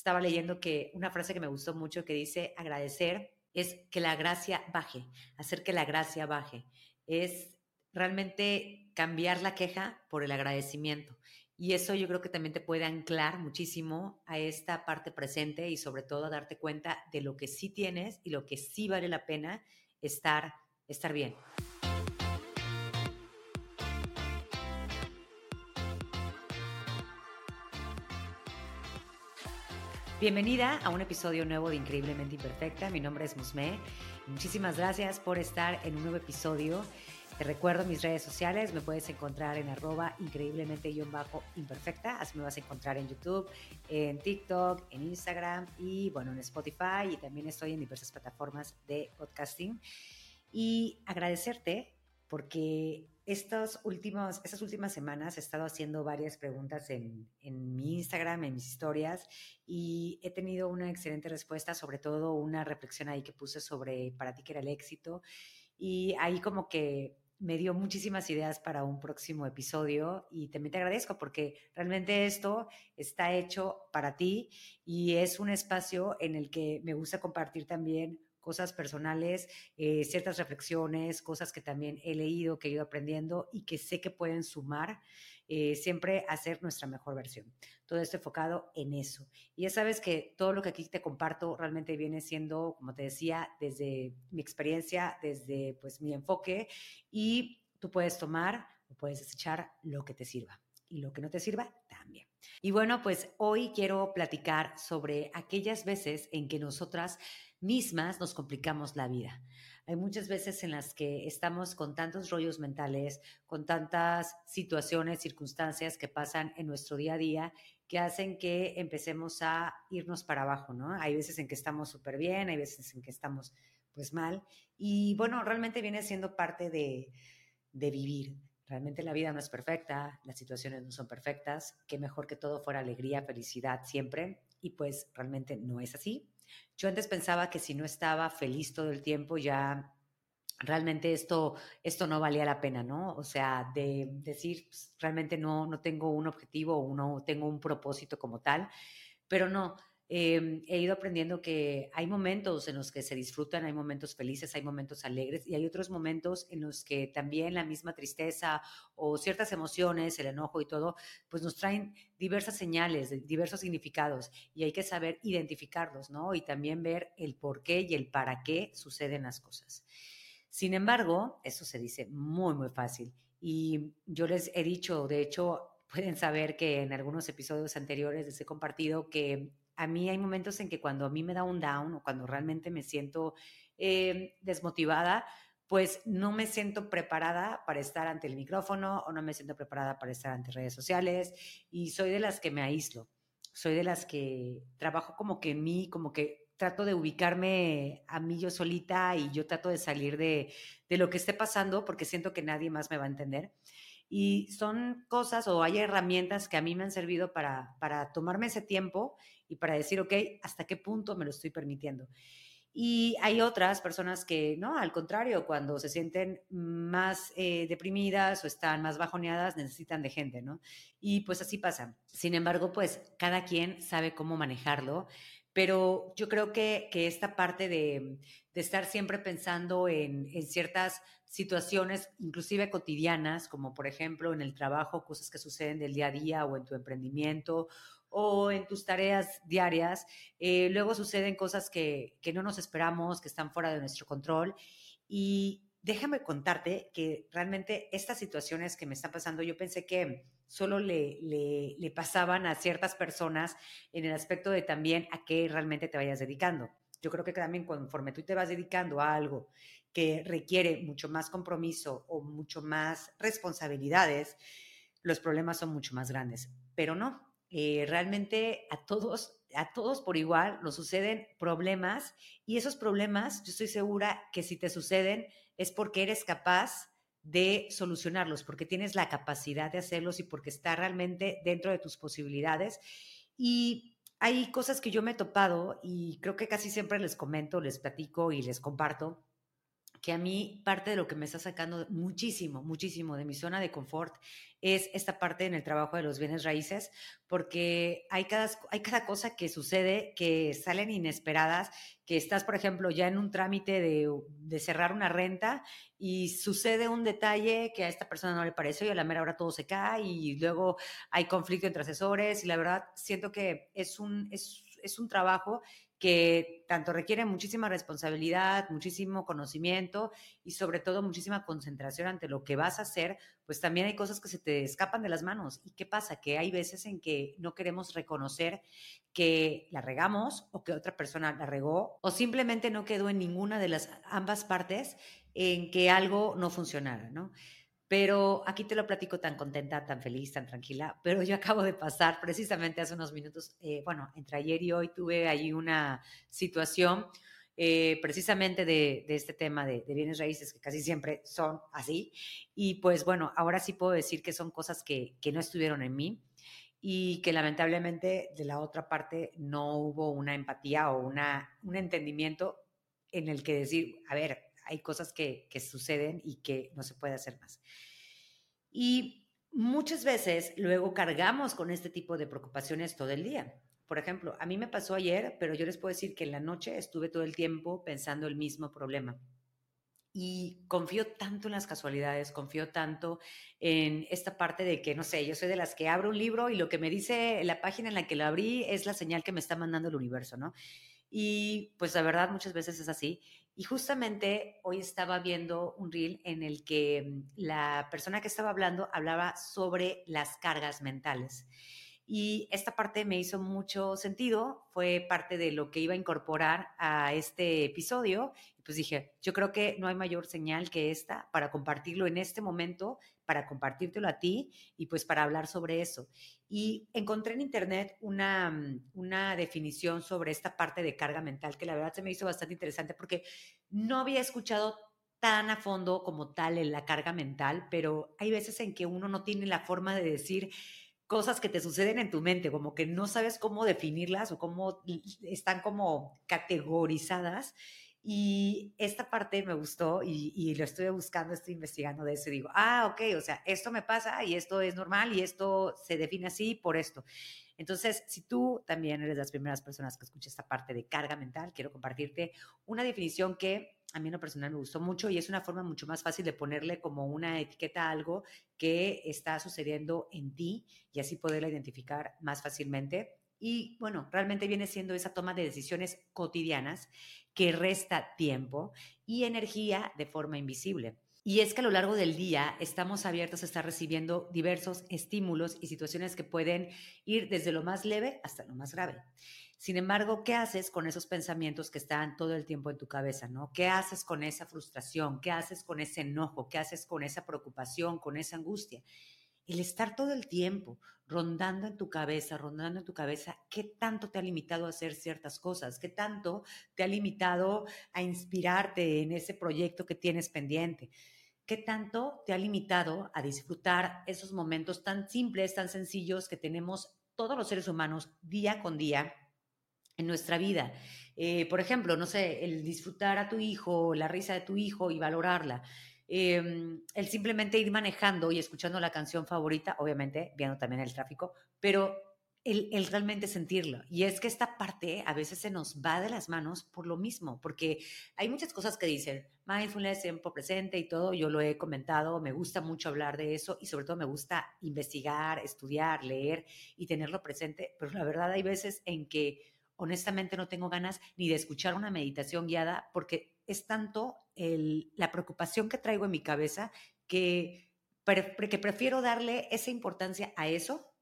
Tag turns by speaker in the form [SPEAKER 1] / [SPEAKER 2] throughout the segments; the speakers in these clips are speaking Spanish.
[SPEAKER 1] estaba leyendo que una frase que me gustó mucho que dice agradecer es que la gracia baje, hacer que la gracia baje. Es realmente cambiar la queja por el agradecimiento. Y eso yo creo que también te puede anclar muchísimo a esta parte presente y sobre todo a darte cuenta de lo que sí tienes y lo que sí vale la pena estar, estar bien. Bienvenida a un episodio nuevo de Increíblemente Imperfecta. Mi nombre es Musme. Muchísimas gracias por estar en un nuevo episodio. Te recuerdo mis redes sociales, me puedes encontrar en arroba increíblemente-imperfecta, así me vas a encontrar en YouTube, en TikTok, en Instagram y bueno, en Spotify y también estoy en diversas plataformas de podcasting. Y agradecerte porque estos últimos, estas últimas semanas he estado haciendo varias preguntas en, en, mi Instagram, en mis historias, y he tenido una excelente respuesta, sobre todo una reflexión ahí que puse sobre para ti que era el éxito. Y ahí como que me dio muchísimas ideas para un próximo episodio y también te agradezco porque realmente esto está hecho para ti y es un espacio en el que me gusta compartir también cosas personales, eh, ciertas reflexiones, cosas que también he leído, que he ido aprendiendo y que sé que pueden sumar eh, siempre a ser nuestra mejor versión. Todo esto enfocado en eso. Y ya sabes que todo lo que aquí te comparto realmente viene siendo, como te decía, desde mi experiencia, desde pues mi enfoque y tú puedes tomar o puedes desechar lo que te sirva y lo que no te sirva también. Y bueno, pues hoy quiero platicar sobre aquellas veces en que nosotras mismas nos complicamos la vida. Hay muchas veces en las que estamos con tantos rollos mentales, con tantas situaciones, circunstancias que pasan en nuestro día a día que hacen que empecemos a irnos para abajo, ¿no? Hay veces en que estamos súper bien, hay veces en que estamos pues mal. Y bueno, realmente viene siendo parte de, de vivir. Realmente la vida no es perfecta, las situaciones no son perfectas, qué mejor que todo fuera alegría, felicidad siempre, y pues realmente no es así. Yo antes pensaba que si no estaba feliz todo el tiempo ya realmente esto, esto no valía la pena, ¿no? O sea, de decir, pues, realmente no, no tengo un objetivo o no tengo un propósito como tal, pero no, Em, he ido aprendiendo que hay momentos en los que se disfrutan, hay momentos felices, hay momentos alegres y hay otros momentos en los que también la misma tristeza o ciertas emociones, el enojo y todo, pues nos traen diversas señales, diversos significados y hay que saber identificarlos, ¿no? Y también ver el por qué y el para qué suceden las cosas. Sin embargo, eso se dice muy, muy fácil. Y yo les he dicho, de hecho, pueden saber que en algunos episodios anteriores les he compartido que a mí hay momentos en que cuando a mí me da un down o cuando realmente me siento eh, desmotivada, pues no me siento preparada para estar ante el micrófono o no me siento preparada para estar ante redes sociales y soy de las que me aíslo, soy de las que trabajo como que en mí, como que trato de ubicarme a mí yo solita y yo trato de salir de, de lo que esté pasando porque siento que nadie más me va a entender. Y son cosas o hay herramientas que a mí me han servido para, para tomarme ese tiempo y para decir, ok, ¿hasta qué punto me lo estoy permitiendo? Y hay otras personas que, no, al contrario, cuando se sienten más eh, deprimidas o están más bajoneadas, necesitan de gente, ¿no? Y pues así pasa. Sin embargo, pues cada quien sabe cómo manejarlo, pero yo creo que, que esta parte de, de estar siempre pensando en, en, ciertas situaciones, inclusive cotidianas, como por ejemplo en el trabajo, cosas que suceden del día a día o en tu emprendimiento o en tus tareas diarias, eh, luego suceden cosas que, que, no nos esperamos, que están fuera de nuestro control. Y déjame contarte que realmente estas situaciones que me están pasando, yo pensé que solo le, le, le pasaban a ciertas personas en el aspecto de también a qué realmente te vayas dedicando. Yo creo que también conforme tú te vas dedicando a algo que requiere mucho más compromiso o mucho más responsabilidades, los problemas son mucho más grandes. Pero no, eh, realmente a todos, a todos por igual nos suceden problemas y esos problemas, yo estoy segura que si te suceden es porque eres capaz de solucionarlos, porque tienes la capacidad de hacerlos y porque está realmente dentro de tus posibilidades. Y hay cosas que yo me he topado y creo que casi siempre les comento, les platico y les comparto, que a mí parte de lo que me está sacando muchísimo, muchísimo de mi zona de confort es esta parte en el trabajo de los bienes raíces, porque hay cada, hay cada cosa que sucede que salen inesperadas, que estás, por ejemplo, ya en un trámite de, de cerrar una renta y sucede un detalle que a esta persona no le pareció y a la mera hora todo se cae y luego hay conflicto entre asesores y la verdad siento que es un, es, es un trabajo que tanto requiere muchísima responsabilidad, muchísimo conocimiento y sobre todo muchísima concentración ante lo que vas a hacer, pues también hay cosas que se te escapan de las manos. ¿Y qué pasa? Que hay veces en que no queremos reconocer que la regamos o que otra persona la regó o simplemente no quedó en ninguna de las ambas partes en que algo no funcionara, ¿no? Pero aquí te lo platico tan contenta, tan feliz, tan tranquila. Pero yo acabo de pasar precisamente hace unos minutos, eh, bueno, entre ayer y hoy tuve ahí una situación eh, precisamente de, este tema de, bienes raíces, que casi siempre son así. Y pues bueno, ahora sí puedo decir que son cosas que, que no estuvieron en mí y que lamentablemente de la otra parte no hubo una empatía o una, un entendimiento en el que decir, a ver, hay cosas que, suceden y que no se puede hacer más. Y muchas veces luego cargamos con este tipo de preocupaciones todo el día. Por ejemplo, a mí me pasó ayer, pero yo les puedo decir que en la noche estuve todo el tiempo pensando el mismo problema. Y confío tanto en las casualidades, confío tanto en esta parte de que, no sé, yo soy de las que abro un libro y lo que me dice la página en la que lo abrí es la señal que me está mandando el universo, ¿no? Y pues la verdad muchas veces es así. Y justamente hoy estaba viendo un reel en el que mm, la persona que estaba hablando hablaba sobre las cargas mentales. Y esta parte me hizo mucho sentido, fue parte de lo que iba a incorporar a este episodio. Pues dije, yo creo que no hay mayor señal que esta para compartirlo en este momento, para compartírtelo a ti y pues para hablar sobre eso. Y encontré en internet una, mm, una definición sobre esta parte de carga mental que la verdad se me hizo bastante interesante porque no había escuchado tan a fondo como tal en la carga mental, pero hay veces en que uno no tiene la forma de decir cosas que te suceden en tu mente, como que no sabes cómo definirlas o cómo están como categorizadas y esta parte me gustó y, lo estoy buscando, estoy investigando de eso y digo, ah, ok, o sea, esto me pasa y esto es normal y esto se define así por esto. Entonces, si tú también eres de las primeras personas que escucha esta parte de carga mental, quiero compartirte una definición que a mí en lo personal me gustó mucho y es una forma mucho más fácil de ponerle como una etiqueta a algo que está sucediendo en ti y así poderla identificar más fácilmente. Y bueno, realmente viene siendo esa toma de decisiones cotidianas que resta tiempo y energía de forma invisible. Y es que a lo largo del día estamos abiertos a estar recibiendo diversos estímulos y situaciones que pueden ir desde lo más leve hasta lo más grave. Sin embargo, ¿qué haces con esos pensamientos que están todo el tiempo en tu cabeza, no? ¿Qué haces con esa frustración? ¿Qué haces con ese enojo? ¿Qué haces con esa preocupación, con esa angustia? El estar todo el tiempo rondando en tu cabeza, rondando en tu cabeza, ¿qué tanto te ha limitado a hacer ciertas cosas? ¿Qué tanto te ha limitado a inspirarte en ese proyecto que tienes pendiente? ¿Qué tanto te ha limitado a disfrutar esos momentos tan simples, tan sencillos que tenemos todos los seres humanos día con día en nuestra vida? Eh, por ejemplo, no sé, el disfrutar a tu hijo, la risa de tu hijo y valorarla Em, el simplemente ir manejando y escuchando la canción favorita, obviamente viendo también el tráfico, pero el, el, realmente sentirlo. Y es que esta parte a veces se nos va de las manos por lo mismo, porque hay muchas cosas que dicen mindfulness, tiempo presente y todo, yo lo he comentado, me gusta mucho hablar de eso y sobre todo me gusta investigar, estudiar, leer y tenerlo presente, pero la verdad hay veces en que honestamente no tengo ganas ni de escuchar una meditación guiada porque es tanto la preocupación que traigo en mi cabeza que, que prefiero darle esa importancia a eso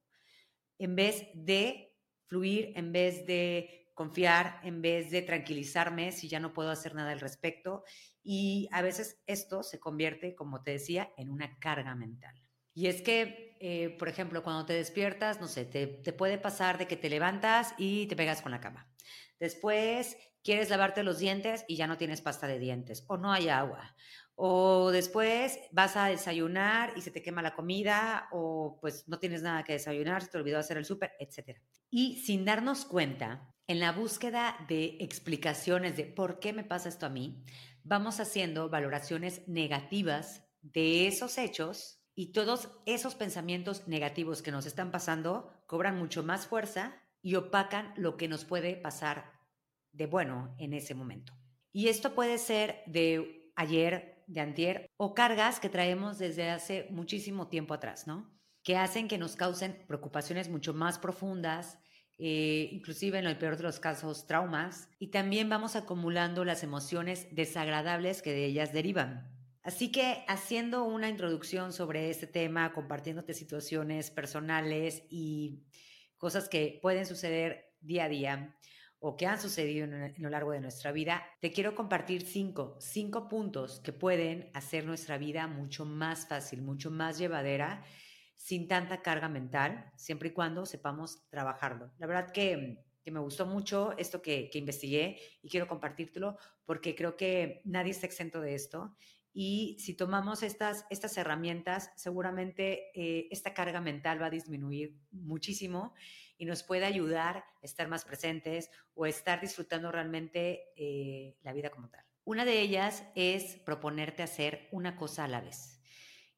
[SPEAKER 1] en vez de fluir, en vez de confiar, en vez de tranquilizarme si ya no puedo hacer nada al respecto. Y a veces esto se convierte, como te decía, en una carga mental. Y es que, eh, por ejemplo, cuando te despiertas, no sé, te, te puede pasar de que te levantas y te pegas con la cama. Después quieres lavarte los dientes y ya no tienes pasta de dientes o no hay agua. O después vas a desayunar y se te quema la comida o pues no tienes nada que desayunar, se te olvidó hacer el súper, etc. Y sin darnos cuenta, en la búsqueda de explicaciones de por qué me pasa esto a mí, vamos haciendo valoraciones negativas de esos hechos y todos esos pensamientos negativos que nos están pasando cobran mucho más fuerza y opacan lo que nos puede pasar de bueno en ese momento. Y esto puede ser de ayer, de antier, o cargas que traemos desde hace muchísimo tiempo atrás, ¿no? Que hacen que nos causen preocupaciones mucho más profundas, eh, inclusive en el peor de los casos, traumas, y también vamos acumulando las emociones desagradables que de ellas derivan. Así que haciendo una introducción sobre este tema, compartiéndote situaciones personales y cosas que pueden suceder día a día, o que han sucedido en, lo largo de nuestra vida, te quiero compartir cinco, cinco puntos que pueden hacer nuestra vida mucho más fácil, mucho más llevadera, sin tanta carga mental, siempre y cuando sepamos trabajarlo. La verdad que, que me gustó mucho esto que, que investigué y quiero compartírtelo porque creo que nadie está exento de esto y si tomamos estas, estas herramientas, seguramente eh, esta carga mental va a disminuir muchísimo y nos puede ayudar a estar más presentes o estar disfrutando realmente eh, la vida como tal. Una de ellas es proponerte hacer una cosa a la vez.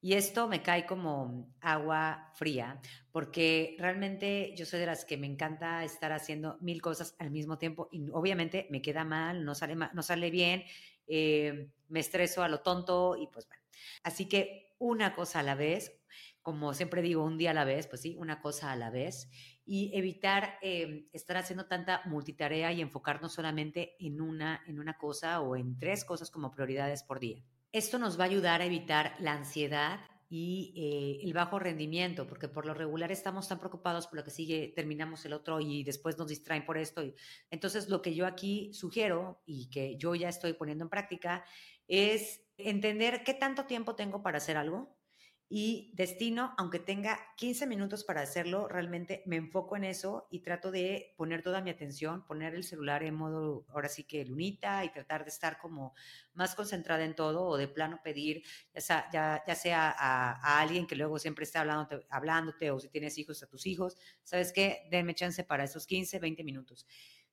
[SPEAKER 1] Y esto me cae como agua fría, porque realmente yo soy de las que me encanta estar haciendo mil cosas al mismo tiempo y obviamente me queda mal, no sale, no sale bien eh, me estreso a lo tonto y pues bueno. Así que una cosa a la vez, como siempre digo, un día a la vez, pues sí, una cosa a la vez y evitar eh, estar haciendo tanta multitarea y enfocarnos solamente en una, en una cosa o en tres cosas como prioridades por día. Esto nos va a ayudar a evitar la ansiedad y eh, el bajo rendimiento, porque por lo regular estamos tan preocupados por lo que sigue, terminamos el otro y después nos distraen por esto. Entonces, lo que yo aquí sugiero y que yo ya estoy poniendo en práctica es entender qué tanto tiempo tengo para hacer algo, y destino, aunque tenga 15 minutos para hacerlo, realmente me enfoco en eso y trato de poner toda mi atención, poner el celular en modo, ahora sí que lunita y tratar de estar como más concentrada en todo o de plano pedir, ya sea, ya, sea a, alguien que luego siempre esté hablándote, hablándote o si tienes hijos a tus hijos, ¿sabes qué? Denme chance para esos 15, 20 minutos.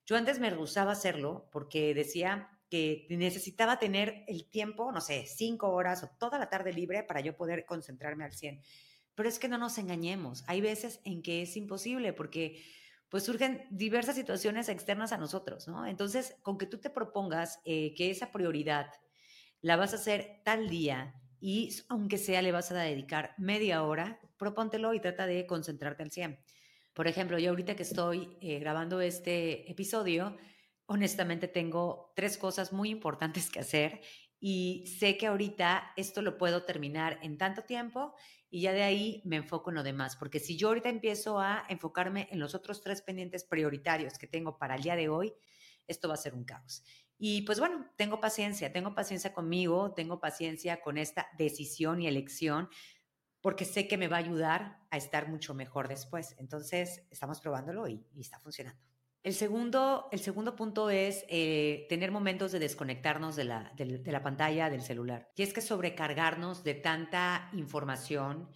[SPEAKER 1] Yo antes me rehusaba hacerlo porque decía, que necesitaba tener el tiempo, no sé, cinco horas o toda la tarde libre para yo poder concentrarme al 100. Pero es que no nos engañemos, hay veces en que es imposible porque pues surgen diversas situaciones externas a nosotros, ¿no? Entonces, con que tú te propongas eh, que esa prioridad la vas a hacer tal día y aunque sea le vas a dedicar media hora, propóntelo y trata de concentrarte al 100. Por ejemplo, yo ahorita que estoy eh, grabando este episodio, honestamente tengo tres cosas muy importantes que hacer y sé que ahorita esto lo puedo terminar en tanto tiempo y ya de ahí me enfoco en lo demás, porque si yo ahorita empiezo a enfocarme en los otros tres pendientes prioritarios que tengo para el día de hoy, esto va a ser un caos. Y pues bueno, tengo paciencia, tengo paciencia conmigo, tengo paciencia con esta decisión y elección, porque sé que me va a ayudar a estar mucho mejor después. Entonces, estamos probándolo y, está funcionando. El segundo, el segundo punto es eh, tener momentos de desconectarnos de la, de, la pantalla del celular. Y es que sobrecargarnos de tanta información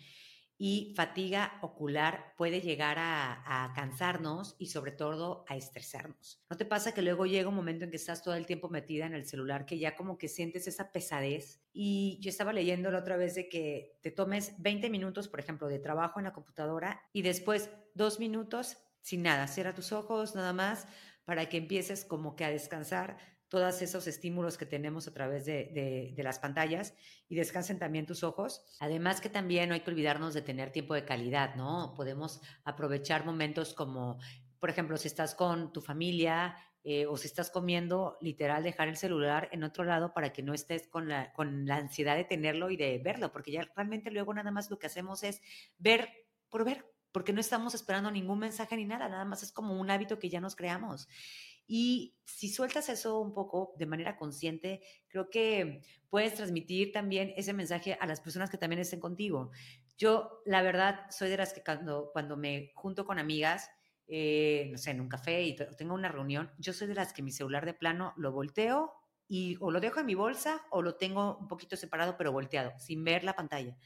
[SPEAKER 1] y fatiga ocular puede llegar a, cansarnos y sobre todo a estresarnos. ¿No te pasa que luego llega un momento en que estás todo el tiempo metida en el celular que ya como que sientes esa pesadez? Y yo estaba leyendo la otra vez de que te tomes 20 minutos, por ejemplo, de trabajo en la computadora y después dos minutos sin nada, cierra tus ojos nada más para que empieces como que a descansar todos esos estímulos que tenemos a través de, las pantallas y descansen también tus ojos. Además que también no hay que olvidarnos de tener tiempo de calidad, ¿no? Podemos aprovechar momentos como, por ejemplo, si estás con tu familia eh, o si estás comiendo, literal, dejar el celular en otro lado para que no estés con la, con la ansiedad de tenerlo y de verlo, porque ya realmente luego nada más lo que hacemos es ver por ver, porque no estamos esperando ningún mensaje ni nada, nada más es como un hábito que ya nos creamos. Y si sueltas eso un poco de manera consciente, creo que puedes transmitir también ese mensaje a las personas que también estén contigo. Yo, la verdad, soy de las que cuando, cuando me junto con amigas, eh, no sé, en un café y tengo una reunión, yo soy de las que mi celular de plano lo volteo y o lo dejo en mi bolsa o lo tengo un poquito separado pero volteado, sin ver la pantalla.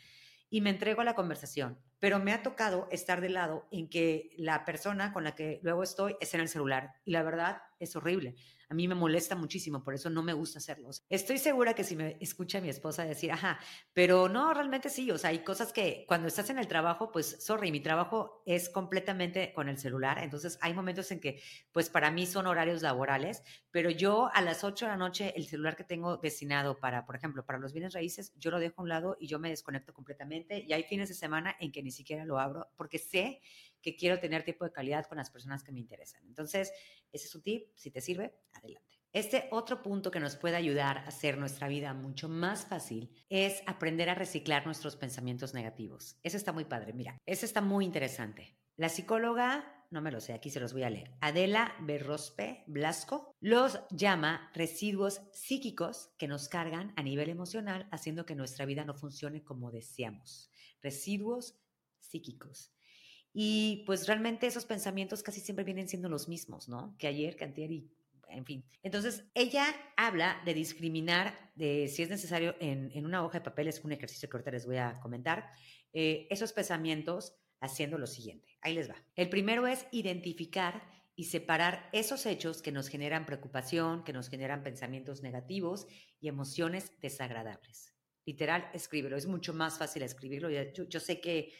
[SPEAKER 1] Y me entrego a la conversación pero me ha tocado estar de lado en que la persona con la que luego estoy es en el celular y la verdad es horrible a mí me molesta muchísimo, por eso no me gusta hacerlos. Estoy segura que si me escucha mi esposa decir, ajá, pero no, realmente sí, o sea, hay cosas que cuando estás en el trabajo, pues, sorry, mi trabajo es completamente con el celular, entonces hay momentos en que, pues, para mí son horarios laborales, pero yo a las 8 de la noche, el celular que tengo destinado para, por ejemplo, para los bienes raíces, yo lo dejo a un lado y yo me desconecto completamente y hay fines de semana en que ni siquiera lo abro porque sé que quiero tener tiempo de calidad con las personas que me interesan. Entonces, ese es un tip. Si te sirve, adelante. Este otro punto que nos puede ayudar a hacer nuestra vida mucho más fácil es aprender a reciclar nuestros pensamientos negativos. Eso está muy padre. Mira, eso está muy interesante. La psicóloga, no me lo sé, aquí se los voy a leer, Adela Berrospe Blasco, los llama residuos psíquicos que nos cargan a nivel emocional, haciendo que nuestra vida no funcione como deseamos. Residuos psíquicos. Y pues realmente esos pensamientos casi siempre vienen siendo los mismos, ¿no? Que ayer, que antier y en fin. Entonces, ella habla de discriminar, de si es necesario, en, en una hoja de papel, es un ejercicio que ahorita les voy a comentar, eh, esos pensamientos haciendo lo siguiente. Ahí les va. El primero es identificar y separar esos hechos que nos generan preocupación, que nos generan pensamientos negativos y emociones desagradables. Literal, escríbelo. Es mucho más fácil escribirlo. Yo, yo sé que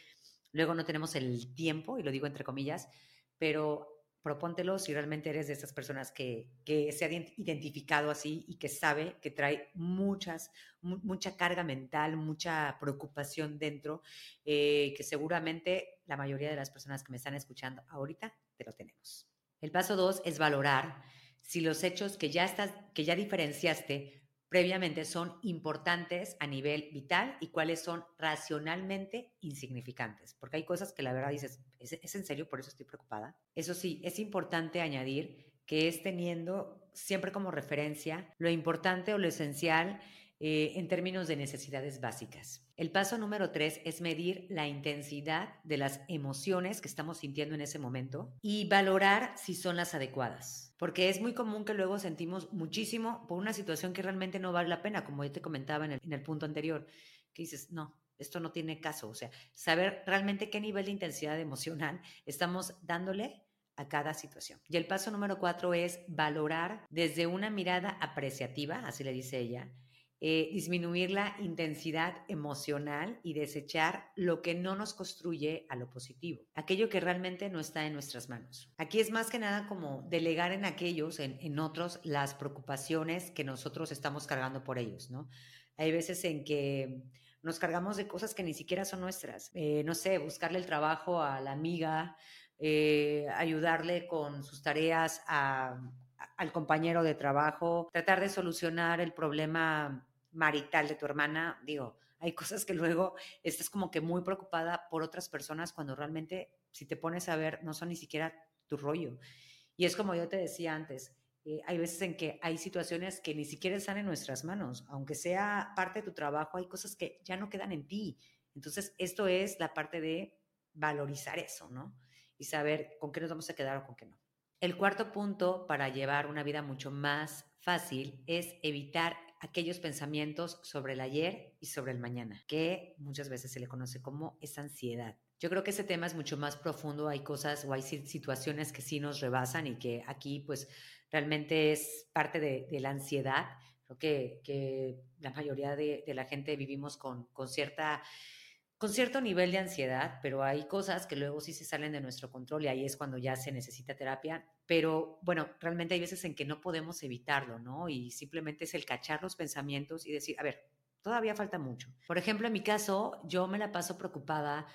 [SPEAKER 1] Luego no tenemos el tiempo, y lo digo entre comillas, pero propóntelo si realmente eres de esas personas que, que se ha identificado así y que sabe que trae muchas, mucha carga mental, mucha preocupación dentro, eh, que seguramente la mayoría de las personas que me están escuchando ahorita te lo tenemos. El paso dos es valorar si los hechos que ya, estás, que ya diferenciaste previamente son importantes a nivel vital y cuáles son racionalmente insignificantes. Porque hay cosas que la verdad dices, ¿es, en serio? Por eso estoy preocupada. Eso sí, es importante añadir que es teniendo siempre como referencia lo importante o lo esencial eh, en términos de necesidades básicas. El paso número tres es medir la intensidad de las emociones que estamos sintiendo en ese momento y valorar si son las adecuadas. Porque es muy común que luego sentimos muchísimo por una situación que realmente no vale la pena, como yo te comentaba en el, en el punto anterior, que dices, no, esto no tiene caso. O sea, saber realmente qué nivel de intensidad emocional estamos dándole a cada situación. Y el paso número cuatro es valorar desde una mirada apreciativa, así le dice ella, eh, disminuir la intensidad emocional y desechar lo que no nos construye a lo positivo, aquello que realmente no está en nuestras manos. Aquí es más que nada como delegar en aquellos, en, otros, las preocupaciones que nosotros estamos cargando por ellos, ¿no? Hay veces en que nos cargamos de cosas que ni siquiera son nuestras. Eh, no sé, buscarle el trabajo a la amiga, eh, ayudarle con sus tareas a, al compañero de trabajo, tratar de solucionar el problema marital de tu hermana, digo, hay cosas que luego estás como que muy preocupada por otras personas cuando realmente, si te pones a ver, no son ni siquiera tu rollo. Y es como yo te decía antes, eh, hay veces en que hay situaciones que ni siquiera están en nuestras manos, aunque sea parte de tu trabajo, hay cosas que ya no quedan en ti. Entonces, esto es la parte de valorizar eso, ¿no? Y saber con qué nos vamos a quedar o con qué no. El cuarto punto para llevar una vida mucho más fácil es evitar aquellos pensamientos sobre el ayer y sobre el mañana, que muchas veces se le conoce como esa ansiedad. Yo creo que ese tema es mucho más profundo, hay cosas o hay situaciones que sí nos rebasan y que aquí pues realmente es parte de, la ansiedad. Creo que, la mayoría de, de, la gente vivimos con, con cierta con cierto nivel de ansiedad, pero hay cosas que luego sí se salen de nuestro control y ahí es cuando ya se necesita terapia. Pero bueno, realmente hay veces en que no podemos evitarlo, ¿no? Y simplemente es el cachar los pensamientos y decir, a ver, todavía falta mucho. Por ejemplo, en mi caso, yo me la paso preocupada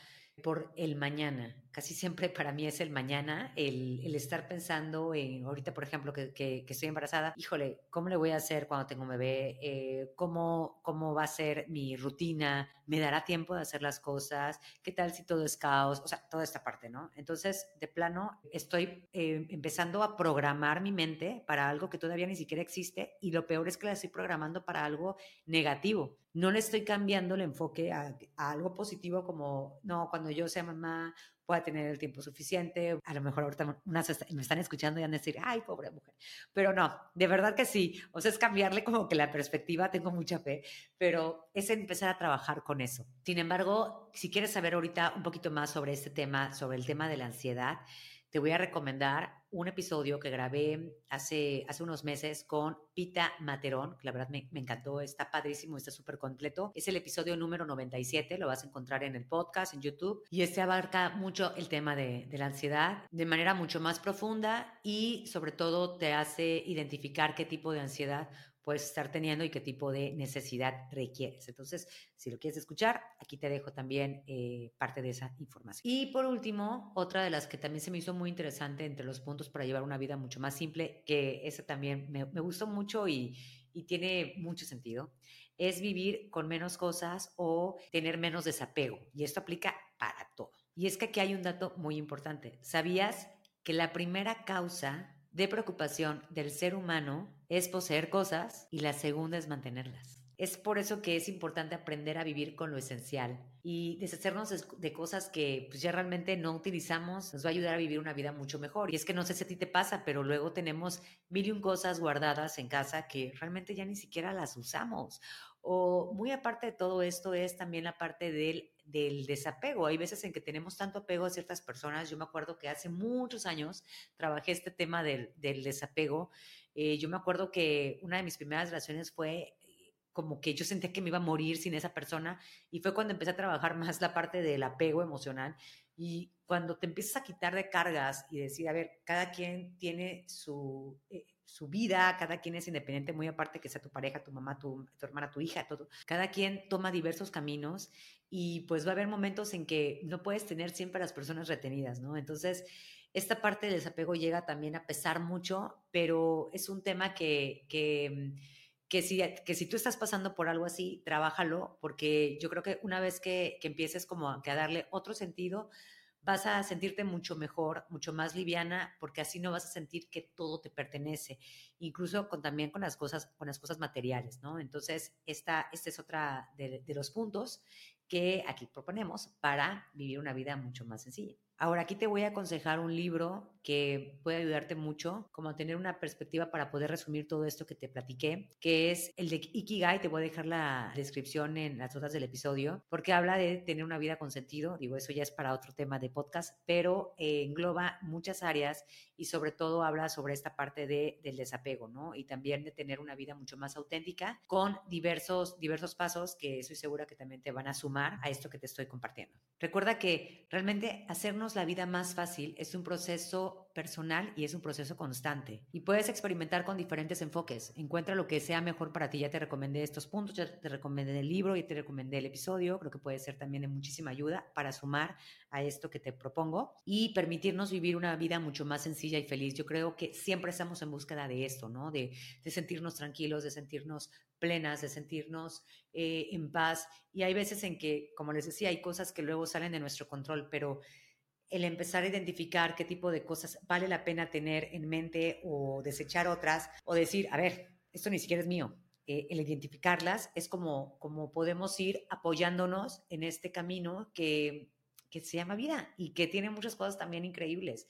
[SPEAKER 1] por el mañana. Casi siempre para mí es el mañana, el, estar pensando en, ahorita por ejemplo que, estoy embarazada, híjole, ¿cómo le voy a hacer cuando tengo un bebé? Eh, ¿cómo, ¿Cómo va a ser mi rutina? ¿Me dará tiempo de hacer las cosas? ¿Qué tal si todo es caos? O sea, toda esta parte, ¿no? Entonces, de plano, estoy eh, empezando a programar mi mente para algo que todavía ni siquiera existe y lo peor es que la estoy programando para algo negativo no le estoy cambiando el enfoque a, algo positivo como, no, cuando yo sea mamá pueda tener el tiempo suficiente. A lo mejor ahorita unas me están escuchando y van a decir, ay, pobre mujer. Pero no, de verdad que sí. O sea, es cambiarle como que la perspectiva, tengo mucha fe, pero es empezar a trabajar con eso. Sin embargo, si quieres saber ahorita un poquito más sobre este tema, sobre el tema de la ansiedad, te voy a recomendar un episodio que grabé hace, hace unos meses con Pita Materón, que la verdad me, encantó, está padrísimo, está súper completo. Es el episodio número 97, lo vas a encontrar en el podcast, en YouTube, y este abarca mucho el tema de, de la ansiedad de manera mucho más profunda y sobre todo te hace identificar qué tipo de ansiedad puedes estar teniendo y qué tipo de necesidad requieres. Entonces, si lo quieres escuchar, aquí te dejo también eh, parte de esa información. Y por último, otra de las que también se me hizo muy interesante entre los puntos para llevar una vida mucho más simple, que esa también me, me gustó mucho y, y tiene mucho sentido, es vivir con menos cosas o tener menos desapego. Y esto aplica para todo. Y es que aquí hay un dato muy importante. ¿Sabías que la primera causa de preocupación del ser humano es poseer cosas y la segunda es mantenerlas. Es por eso que es importante aprender a vivir con lo esencial y deshacernos de cosas que pues, ya realmente no utilizamos, nos va a ayudar a vivir una vida mucho mejor. Y es que no sé si a ti te pasa, pero luego tenemos mil y un cosas guardadas en casa que realmente ya ni siquiera las usamos. O muy aparte de todo esto es también la parte del, del desapego. Hay veces en que tenemos tanto apego a ciertas personas. Yo me acuerdo que hace muchos años trabajé este tema del, del desapego. Eh, yo me acuerdo que una de mis primeras relaciones fue como que yo sentía que me iba a morir sin esa persona y fue cuando empecé a trabajar más la parte del apego emocional y cuando te empiezas a quitar de cargas y decir, a ver, cada quien tiene su, eh, su vida, cada quien es independiente, muy aparte que sea tu pareja, tu mamá, tu, tu hermana, tu hija, todo, cada quien toma diversos caminos y pues va a haber momentos en que no puedes tener siempre a las personas retenidas, ¿no? Entonces, esta parte del desapego llega también a pesar mucho, pero es un tema que... que que si, que si tú estás pasando por algo así, trabájalo, porque yo creo que una vez que, que empieces como a, a darle otro sentido, vas a sentirte mucho mejor, mucho más liviana, porque así no vas a sentir que todo te pertenece, incluso con, también con las cosas, con las cosas materiales, ¿no? Entonces, esta, este es otra de los puntos que aquí proponemos para vivir una vida mucho más sencilla. Ahora, aquí te voy a aconsejar un libro que puede ayudarte mucho, como a tener una perspectiva para poder resumir todo esto que te platiqué, que es el de Ikigai. Te voy a dejar la descripción en las notas del episodio, porque habla de tener una vida con sentido. Digo, eso ya es para otro tema de podcast, pero eh, engloba muchas áreas y sobre todo habla sobre esta parte de, del desapego, ¿no? Y también de tener una vida mucho más auténtica con diversos, diversos pasos que estoy segura que también te van a sumar a esto que te estoy compartiendo. Recuerda que realmente hacernos la vida más fácil es un proceso personal y es un proceso constante. Y puedes experimentar con diferentes enfoques. Encuentra lo que sea mejor para ti. Ya te recomendé estos puntos, ya te recomendé el libro y te recomendé el episodio. Creo que puede ser también de muchísima ayuda para sumar a esto que te propongo y permitirnos vivir una vida mucho más sencilla y feliz. Yo creo que siempre estamos en búsqueda de esto, ¿no? De, de sentirnos tranquilos, de sentirnos plenas, de sentirnos eh, en paz. Y hay veces en que, como les decía, hay cosas que luego salen de nuestro control, pero el empezar a identificar qué tipo de cosas vale la pena tener en mente o desechar otras o decir, a ver, esto ni siquiera es mío. Eh, el identificarlas es como, como podemos ir apoyándonos en este camino que, que se llama vida y que tiene muchas cosas también increíbles.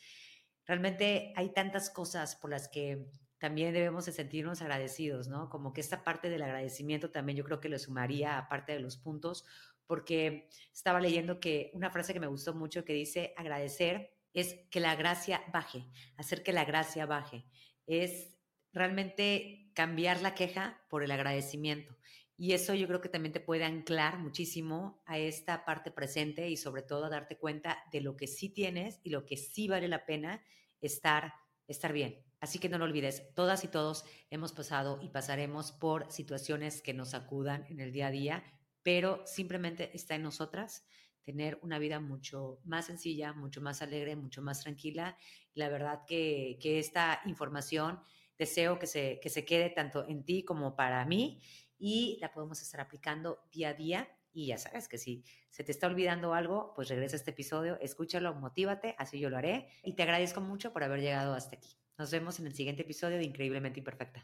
[SPEAKER 1] Realmente hay tantas cosas por las que también debemos de sentirnos agradecidos, ¿no? Como que esta parte del agradecimiento también yo creo que lo sumaría, aparte de los puntos, porque estaba leyendo que una frase que me gustó mucho que dice agradecer es que la gracia baje, hacer que la gracia baje, es realmente cambiar la queja por el agradecimiento. Y eso yo creo que también te puede anclar muchísimo a esta parte presente y sobre todo a darte cuenta de lo que sí tienes y lo que sí vale la pena estar, estar bien. Así que no lo olvides, todas y todos hemos pasado y pasaremos por situaciones que nos acudan en el día a día, pero simplemente está en nosotras tener una vida mucho más sencilla, mucho más alegre, mucho más tranquila. La verdad que, que esta información deseo que se, que se quede tanto en ti como para mí y la podemos estar aplicando día a día Y ya sabes que si se te está olvidando algo, pues regresa a este episodio, escúchalo, motívate, así yo lo haré. Y te agradezco mucho por haber llegado hasta aquí. Nos vemos en el siguiente episodio de Increíblemente Imperfecta.